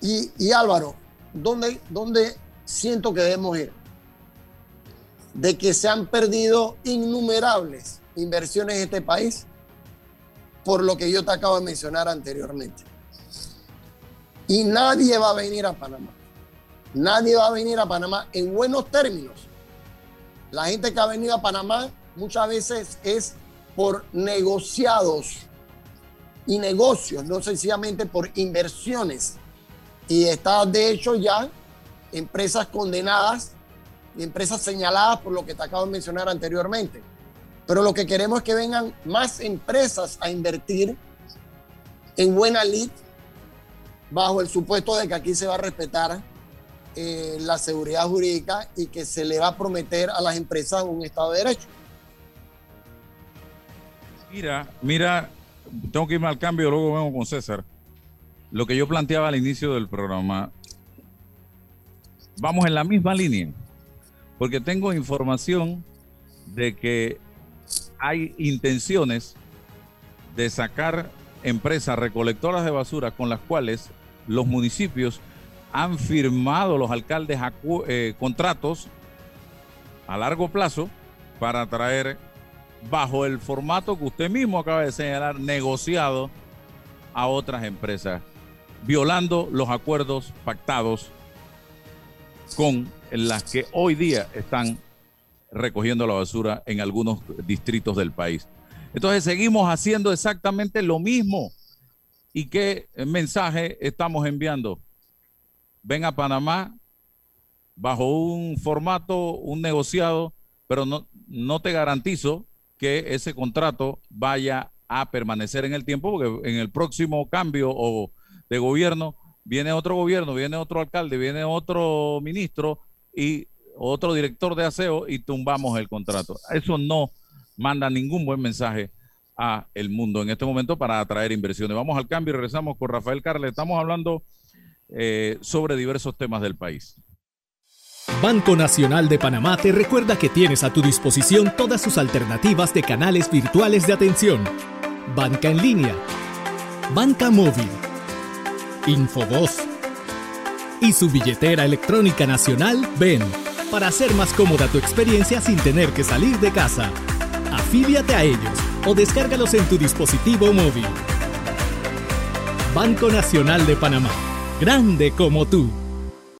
Y, Álvaro, ¿dónde, ¿dónde siento que debemos ir? De que se han perdido innumerables inversiones en este país por lo que yo te acabo de mencionar anteriormente. Y nadie va a venir a Panamá. Nadie va a venir a Panamá en buenos términos. La gente que ha venido a Panamá muchas veces es por negociados y negocios, no sencillamente por inversiones. Y está de hecho ya empresas condenadas y empresas señaladas por lo que te acabo de mencionar anteriormente. Pero lo que queremos es que vengan más empresas a invertir en buena lid bajo el supuesto de que aquí se va a respetar eh, la seguridad jurídica y que se le va a prometer a las empresas un Estado de Derecho. Mira, mira, tengo que irme al cambio, luego vengo con César. Lo que yo planteaba al inicio del programa, vamos en la misma línea, porque tengo información de que hay intenciones de sacar empresas recolectoras de basura con las cuales los municipios han firmado los alcaldes eh, contratos a largo plazo para traer bajo el formato que usted mismo acaba de señalar, negociado a otras empresas, violando los acuerdos pactados con las que hoy día están recogiendo la basura en algunos distritos del país. Entonces seguimos haciendo exactamente lo mismo. ¿Y qué mensaje estamos enviando? Ven a Panamá bajo un formato, un negociado, pero no, no te garantizo que ese contrato vaya a permanecer en el tiempo, porque en el próximo cambio o de gobierno viene otro gobierno, viene otro alcalde, viene otro ministro y otro director de aseo y tumbamos el contrato. Eso no manda ningún buen mensaje a el mundo en este momento para atraer inversiones. Vamos al cambio y regresamos con Rafael Carle. Estamos hablando eh, sobre diversos temas del país. Banco Nacional de Panamá te recuerda que tienes a tu disposición todas sus alternativas de canales virtuales de atención. Banca en línea, banca móvil, Infovoz y su billetera electrónica nacional Ven para hacer más cómoda tu experiencia sin tener que salir de casa. Afíliate a ellos o descárgalos en tu dispositivo móvil. Banco Nacional de Panamá, grande como tú.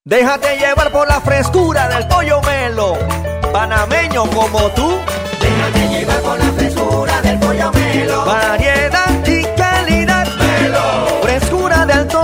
Déjate llevar por la frescura del pollo melo, panameño como tú. Déjate llevar por la frescura del pollo melo. Variedad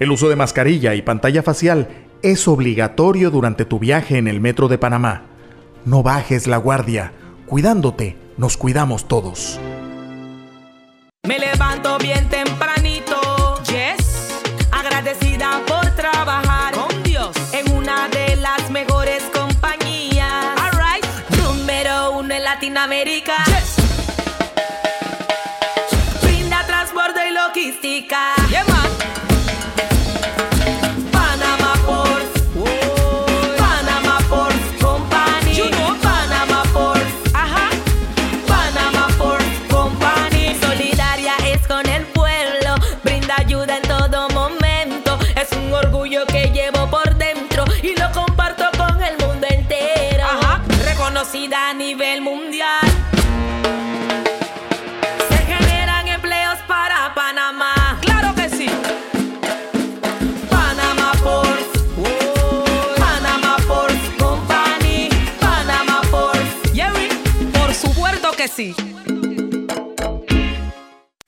El uso de mascarilla y pantalla facial es obligatorio durante tu viaje en el metro de Panamá. No bajes la guardia. Cuidándote, nos cuidamos todos. Me levanto bien tempranito, yes, agradecida por trabajar con Dios en una de las mejores compañías. Alright, número uno en Latinoamérica.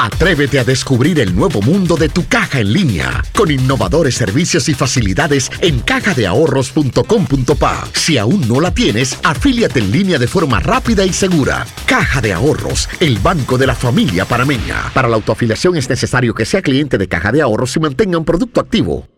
Atrévete a descubrir el nuevo mundo de tu caja en línea con innovadores servicios y facilidades en cajadeahorros.com.pa. Si aún no la tienes, afíliate en línea de forma rápida y segura. Caja de Ahorros, el banco de la familia parameña. Para la autoafiliación es necesario que sea cliente de Caja de Ahorros y mantenga un producto activo.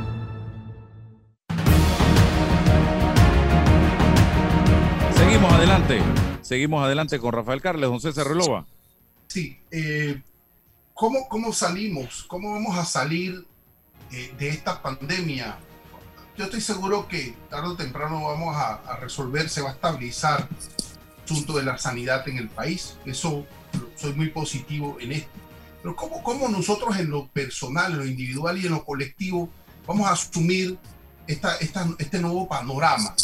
Seguimos adelante. Seguimos adelante con Rafael Carles, Don César Relova. Sí, eh, ¿cómo, ¿cómo salimos? ¿Cómo vamos a salir eh, de esta pandemia? Yo estoy seguro que tarde o temprano vamos a, a resolver, se va a estabilizar el asunto de la sanidad en el país. Eso soy muy positivo en esto. Pero ¿cómo, cómo nosotros en lo personal, en lo individual y en lo colectivo vamos a asumir esta, esta, este nuevo panorama?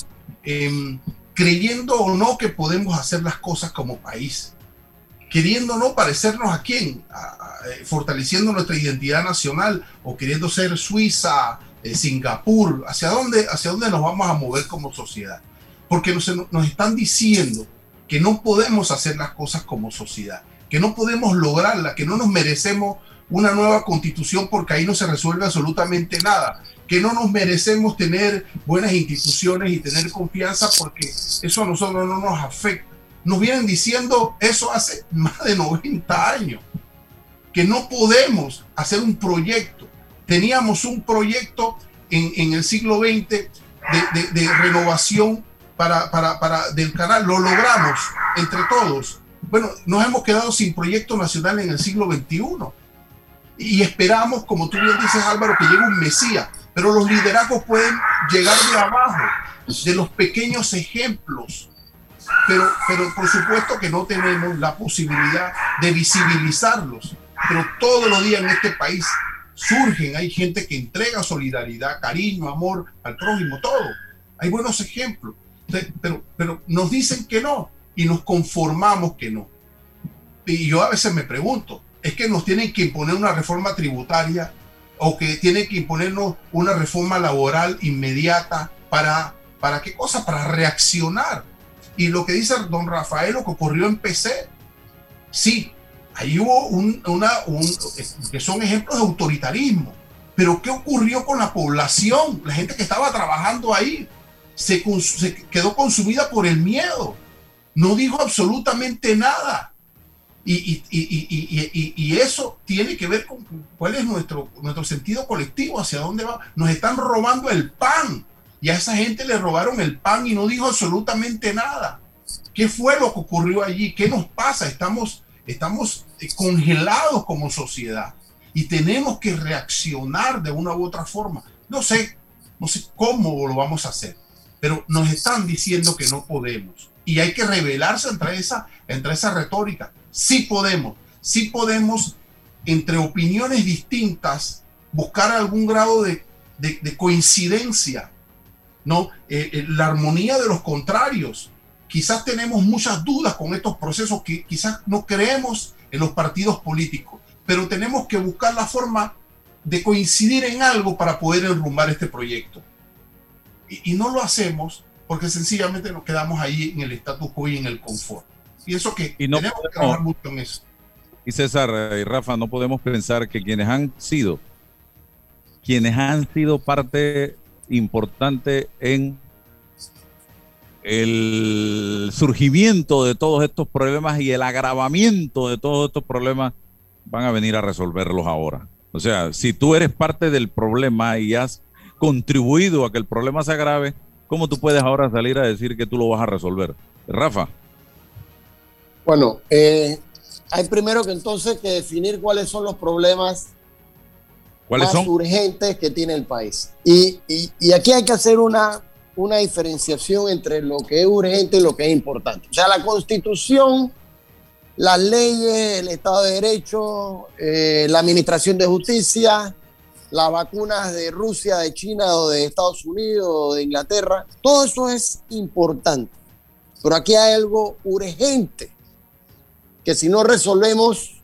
Em, creyendo o no que podemos hacer las cosas como país, queriendo no parecernos a quién, eh, fortaleciendo nuestra identidad nacional o queriendo ser Suiza, eh, Singapur, ¿hacia dónde, ¿hacia dónde nos vamos a mover como sociedad? Porque nos, nos están diciendo que no podemos hacer las cosas como sociedad, que no podemos lograrla, que no nos merecemos una nueva constitución porque ahí no se resuelve absolutamente nada, que no nos merecemos tener buenas instituciones y tener confianza porque eso a nosotros no nos afecta. Nos vienen diciendo eso hace más de 90 años, que no podemos hacer un proyecto. Teníamos un proyecto en, el siglo XX de, renovación para, para, para, del canal, lo logramos entre todos. Bueno, nos hemos quedado sin proyecto nacional en el siglo XXI. Y esperamos, como tú bien dices Álvaro, que llegue un Mesías pero los liderazgos pueden llegar de abajo, de los pequeños ejemplos. Pero, pero por supuesto que no tenemos la posibilidad de visibilizarlos. Pero todos los días en este país surgen, hay gente que entrega solidaridad, cariño, amor al prójimo, todo. Hay buenos ejemplos. Pero, pero nos dicen que no y nos conformamos que no. Y yo a veces me pregunto, es que nos tienen que imponer una reforma tributaria o que tiene que imponernos una reforma laboral inmediata para, ¿para qué cosa? Para reaccionar. Y lo que dice don Rafael, lo que ocurrió en PC, sí, ahí hubo un, una, que son ejemplos de autoritarismo, pero ¿qué ocurrió con la población? La gente que estaba trabajando ahí se quedó consumida por el miedo, no dijo absolutamente nada. Y, y, eso tiene que ver con cuál es nuestro, nuestro sentido colectivo, hacia dónde va. Nos están robando el pan. Y a esa gente le robaron el pan y no dijo absolutamente nada. ¿Qué fue lo que ocurrió allí? ¿Qué nos pasa? Estamos, estamos eh, congelados como sociedad y tenemos que reaccionar de una u otra forma. No sé, no sé cómo lo vamos a hacer, pero nos están diciendo que no podemos y hay que rebelarse entre esa, entre esa retórica sí podemos, sí podemos, entre opiniones distintas, buscar algún grado de, coincidencia, ¿no? Eh, eh, la armonía de los contrarios. Quizás tenemos muchas dudas con estos procesos, que quizás no creemos en los partidos políticos, pero tenemos que buscar la forma de coincidir en algo para poder enrumbar este proyecto. Y, no lo hacemos porque sencillamente nos quedamos ahí en el status quo y en el confort. Pienso que y no tenemos que trabajar mucho en eso. Y César y Rafa, no podemos pensar que quienes han sido, quienes han sido parte importante en el surgimiento de todos estos problemas y el agravamiento de todos estos problemas van a venir a resolverlos ahora. O sea, si tú eres parte del problema y has contribuido a que el problema se agrave, ¿cómo tú puedes ahora salir a decir que tú lo vas a resolver? Rafa. Bueno, eh, hay primero que entonces que definir cuáles son los problemas más urgentes que tiene el país. Y, aquí hay que hacer una, una diferenciación entre lo que es urgente y lo que es importante. O sea, la constitución, las leyes, el Estado de Derecho, eh, la Administración de Justicia, las vacunas de Rusia, de China o de Estados Unidos o de Inglaterra, todo eso es importante. Pero aquí hay algo urgente que si no resolvemos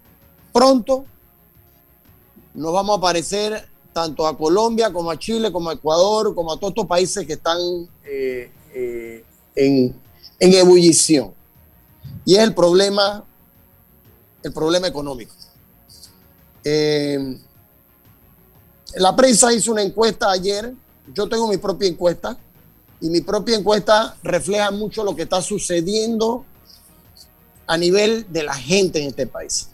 pronto, nos vamos a parecer tanto a Colombia como a Chile, como a Ecuador, como a todos estos países que están eh, eh, en, ebullición. Y es el problema, el problema económico. Eh, la prensa hizo una encuesta ayer, yo tengo mi propia encuesta, y mi propia encuesta refleja mucho lo que está sucediendo a nivel de la gente en este país.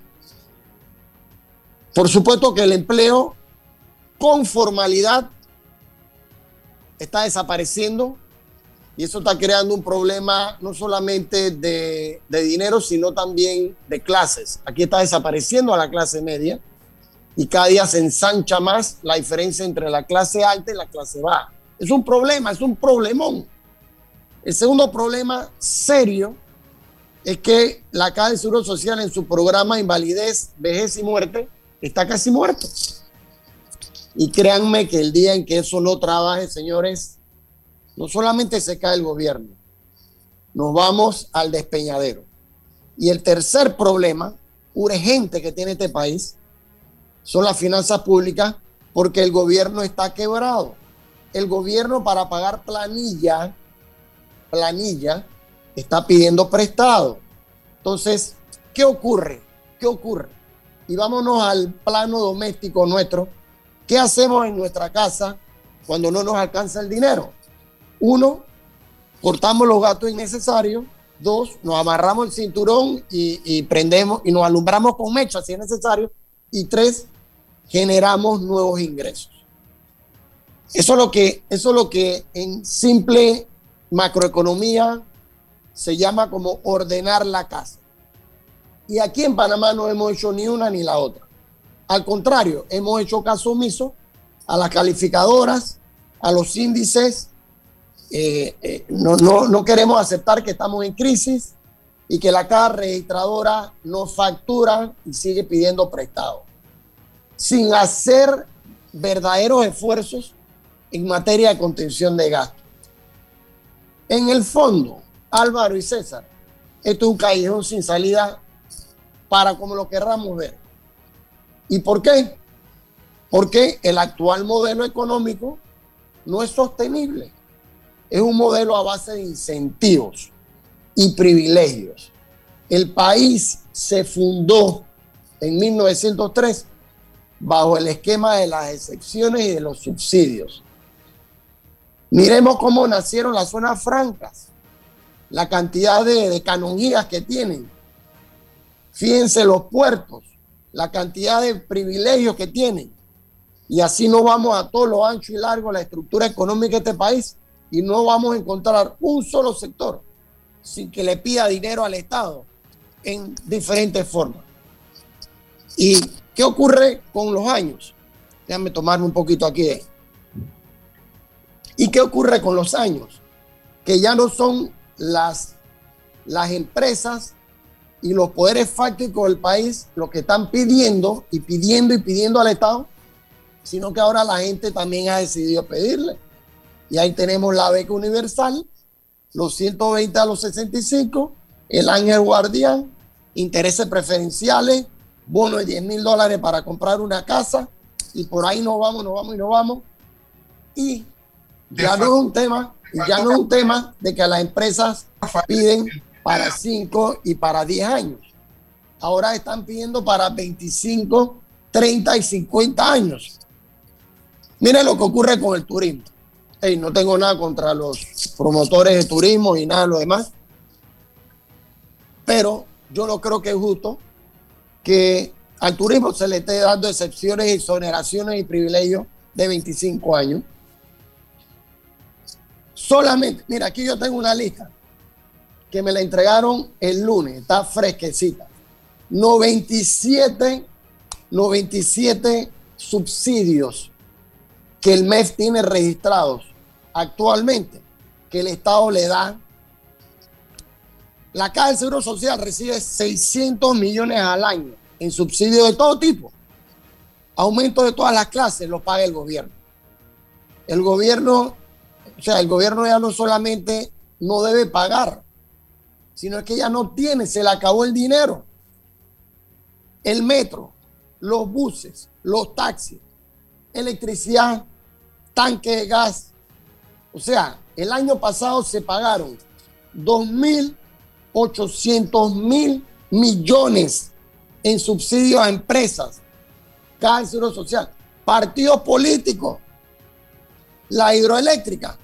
Por supuesto que el empleo con formalidad está desapareciendo y eso está creando un problema no solamente de, dinero, sino también de clases. Aquí está desapareciendo a la clase media y cada día se ensancha más la diferencia entre la clase alta y la clase baja. Es un problema, es un problemón. El segundo problema serio es que la Caja de Seguro Social en su programa Invalidez, Vejez y Muerte está casi muerto. Y créanme que el día en que eso no trabaje, señores, no solamente se cae el gobierno, nos vamos al despeñadero. Y el tercer problema urgente que tiene este país son las finanzas públicas porque el gobierno está quebrado. El gobierno para pagar planilla, planilla, está pidiendo prestado. Entonces, ¿qué ocurre? ¿Qué ocurre? Y vámonos al plano doméstico nuestro. ¿Qué hacemos en nuestra casa cuando no nos alcanza el dinero? Uno, cortamos los gastos innecesarios. Dos, nos amarramos el cinturón y, y prendemos y nos alumbramos con mecha si es necesario. Y tres, generamos nuevos ingresos. Eso es lo que, eso es lo que en simple macroeconomía se llama como ordenar la casa. Y aquí en Panamá no hemos hecho ni una ni la otra. Al contrario, hemos hecho caso omiso a las calificadoras, a los índices. Eh, eh, no, no, no queremos aceptar que estamos en crisis y que la caja registradora no factura y sigue pidiendo prestado sin hacer verdaderos esfuerzos en materia de contención de gastos. En el fondo, Álvaro y César, esto es un callejón sin salida para como lo querramos ver. ¿Y por qué? Porque el actual modelo económico no es sostenible. Es un modelo a base de incentivos y privilegios. El país se fundó en 1903 bajo el esquema de las excepciones y de los subsidios. Miremos cómo nacieron las zonas francas, la cantidad de, de canonías que tienen. Fíjense los puertos, la cantidad de privilegios que tienen. Y así no vamos a todo lo ancho y largo la estructura económica de este país y no vamos a encontrar un solo sector sin que le pida dinero al Estado en diferentes formas. Y ¿Qué ocurre con los años? Déjame tomarme un poquito aquí. ¿Y qué ocurre con los años? Que ya no son las, las empresas y los poderes fácticos del país los que están pidiendo y pidiendo y pidiendo al Estado, sino que ahora la gente también ha decidido pedirle. Y ahí tenemos la beca universal, los 120 a los 65, el ángel guardián, intereses preferenciales, bono de 10 mil dólares para comprar una casa y por ahí nos vamos, nos vamos y nos vamos. Y ya no es un tema, ya no es un tema de que las empresas piden para 5 y para 10 años. Ahora están pidiendo para 25, 30 y 50 años. Miren lo que ocurre con el turismo. Hey, no tengo nada contra los promotores de turismo y nada de lo demás. Pero yo no creo que es justo que al turismo se le esté dando excepciones, exoneraciones y privilegios de 25 años. Solamente, mira, aquí yo tengo una lista que me la entregaron el lunes, está fresquecita. 97, 97 subsidios que el MEF tiene registrados actualmente, que el Estado le da. La Caja del Seguro Social recibe 600 millones al año en subsidios de todo tipo. Aumento de todas las clases lo paga el gobierno. El gobierno, o sea, el gobierno ya no solamente no debe pagar, sino que ya no tiene, se le acabó el dinero. El metro, los buses, los taxis, electricidad, tanque de gas. O sea, el año pasado se pagaron 2.800 mil millones en subsidios a empresas, cada social, partidos políticos, la hidroeléctrica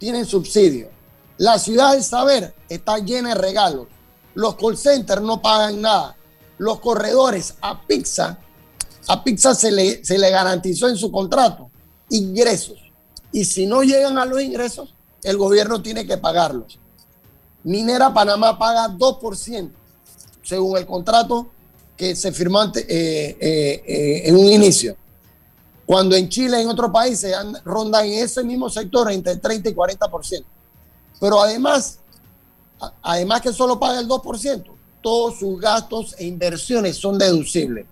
tienen subsidio, la ciudad del saber está llena de regalos, los call centers no pagan nada, los corredores a Pizza, a Pizza se le, se le garantizó en su contrato ingresos y si no llegan a los ingresos, el gobierno tiene que pagarlos. Minera Panamá paga 2% según el contrato que se firmó eh, eh, eh, en un inicio. Cuando en Chile en otros países rondan en ese mismo sector entre 30 y 40%. Pero además, además que solo paga el 2%, todos sus gastos e inversiones son deducibles.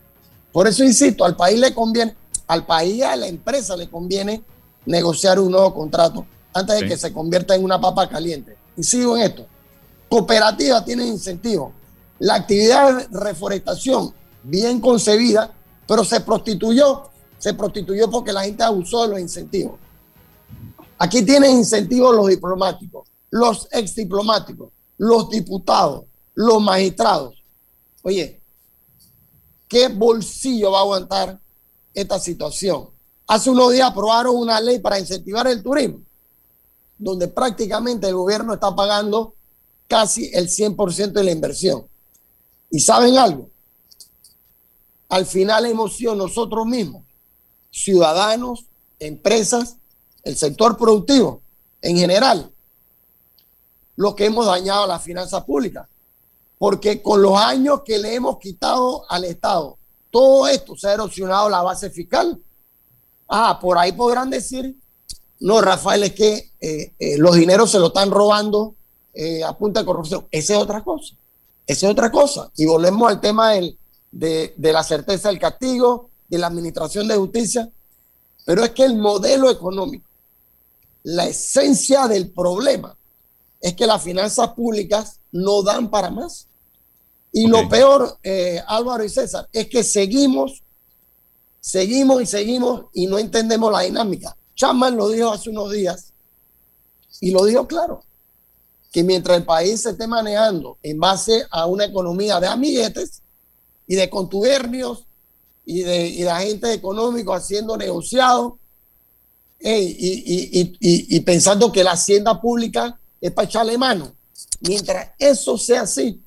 Por eso insisto, al país le conviene, al país a la empresa le conviene negociar un nuevo contrato antes de que se convierta en una papa caliente. Y sigo en esto. Cooperativas tienen incentivos. La actividad de reforestación, bien concebida, pero se prostituyó. Se prostituyó porque la gente abusó de los incentivos. Aquí tienen incentivos los diplomáticos, los ex diplomáticos, los diputados, los magistrados. Oye, ¿qué bolsillo va a aguantar esta situación? Hace unos días aprobaron una ley para incentivar el turismo, donde prácticamente el gobierno está pagando casi el 100% de la inversión. ¿Y saben algo? Al final hemos sido nosotros mismos, ciudadanos, empresas, el sector productivo en general, los que hemos dañado las finanzas públicas. Porque con los años que le hemos quitado al Estado, todo esto se ha erosionado la base fiscal. Ah, por ahí podrán decir, no, Rafael, es que eh, eh, los dineros se lo están robando eh, a punta de corrupción. Esa es otra cosa. Esa es otra cosa. Y volvemos al tema del, de, de la certeza del castigo, de la administración de justicia. Pero es que el modelo económico, la esencia del problema, es que las finanzas públicas no dan para más. Y lo peor, eh, Álvaro y César, es que seguimos, seguimos y seguimos y no entendemos la dinámica. Chapman lo dijo hace unos días y lo dijo claro, que mientras el país se esté manejando en base a una economía de amiguetes y de contubernios y de, y de agentes económicos haciendo negociados y, y pensando que la hacienda pública es para echarle mano. Mientras eso sea así,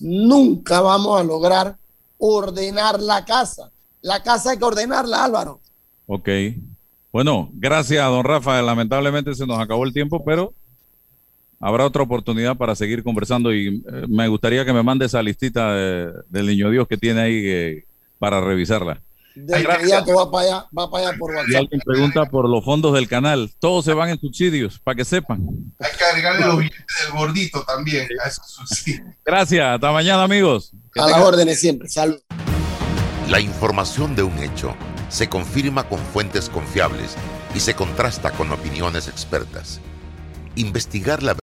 nunca vamos a lograr ordenar la casa. La casa hay que ordenarla, Álvaro. Ok. Bueno, gracias, don Rafa. Lamentablemente se nos acabó el tiempo, pero habrá otra oportunidad para seguir conversando y eh, me gustaría que me mande esa listita de- del niño Dios que tiene ahí eh, para revisarla. De inmediato va para allá, va para allá por Y WhatsApp. alguien pregunta por los fondos del canal. Todos se van en subsidios, para que sepan. Hay que agregarle los billetes del gordito también. A eso sí. Gracias. Hasta mañana, amigos. Que A las órdenes siempre. Salud. La información de un hecho se confirma con fuentes confiables y se contrasta con opiniones expertas. Investigar la